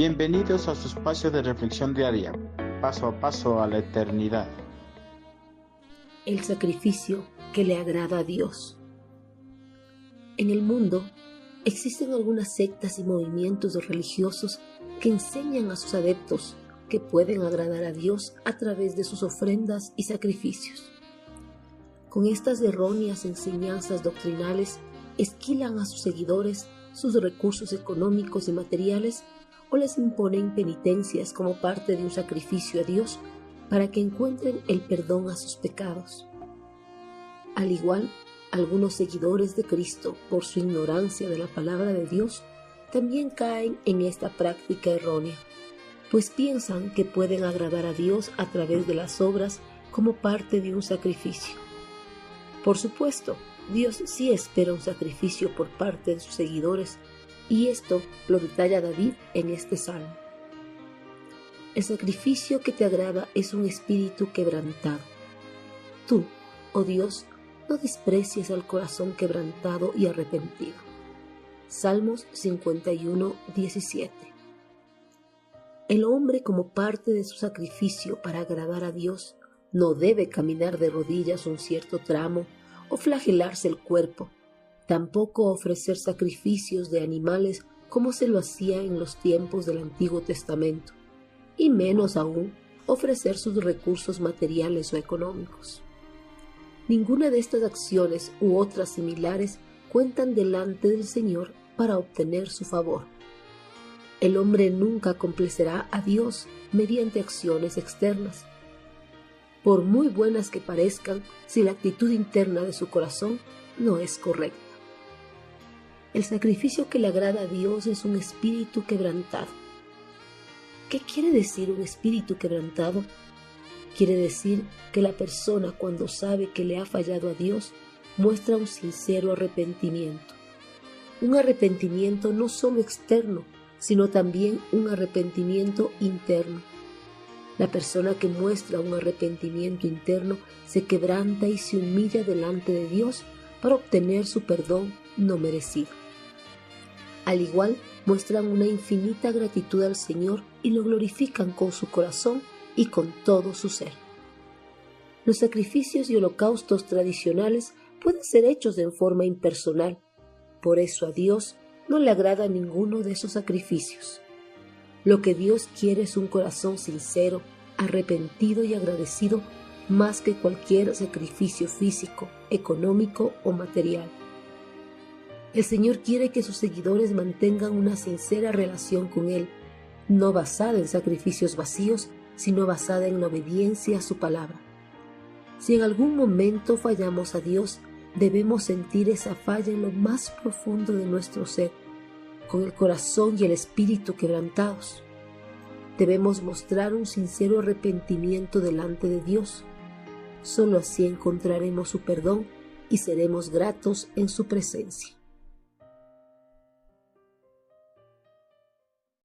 Bienvenidos a su espacio de reflexión diaria, paso a paso a la eternidad. El sacrificio que le agrada a Dios. En el mundo existen algunas sectas y movimientos religiosos que enseñan a sus adeptos que pueden agradar a Dios a través de sus ofrendas y sacrificios. Con estas erróneas enseñanzas doctrinales esquilan a sus seguidores sus recursos económicos y materiales o les imponen penitencias como parte de un sacrificio a Dios para que encuentren el perdón a sus pecados. Al igual, algunos seguidores de Cristo, por su ignorancia de la palabra de Dios, también caen en esta práctica errónea, pues piensan que pueden agradar a Dios a través de las obras como parte de un sacrificio. Por supuesto, Dios sí espera un sacrificio por parte de sus seguidores, y esto lo detalla David en este salmo. El sacrificio que te agrada es un espíritu quebrantado. Tú, oh Dios, no desprecies al corazón quebrantado y arrepentido. Salmos 51, 17. El hombre como parte de su sacrificio para agradar a Dios no debe caminar de rodillas un cierto tramo o flagelarse el cuerpo, tampoco ofrecer sacrificios de animales como se lo hacía en los tiempos del Antiguo Testamento, y menos aún ofrecer sus recursos materiales o económicos. Ninguna de estas acciones u otras similares cuentan delante del Señor para obtener su favor. El hombre nunca complacerá a Dios mediante acciones externas, por muy buenas que parezcan, si la actitud interna de su corazón no es correcta. El sacrificio que le agrada a Dios es un espíritu quebrantado. ¿Qué quiere decir un espíritu quebrantado? Quiere decir que la persona cuando sabe que le ha fallado a Dios muestra un sincero arrepentimiento. Un arrepentimiento no solo externo, sino también un arrepentimiento interno la persona que muestra un arrepentimiento interno se quebranta y se humilla delante de Dios para obtener su perdón no merecido. Al igual, muestran una infinita gratitud al Señor y lo glorifican con su corazón y con todo su ser. Los sacrificios y holocaustos tradicionales pueden ser hechos en forma impersonal, por eso a Dios no le agrada ninguno de esos sacrificios. Lo que Dios quiere es un corazón sincero, arrepentido y agradecido más que cualquier sacrificio físico, económico o material. El Señor quiere que sus seguidores mantengan una sincera relación con Él, no basada en sacrificios vacíos, sino basada en la obediencia a su palabra. Si en algún momento fallamos a Dios, debemos sentir esa falla en lo más profundo de nuestro ser, con el corazón y el espíritu quebrantados. Debemos mostrar un sincero arrepentimiento delante de Dios. Solo así encontraremos su perdón y seremos gratos en su presencia.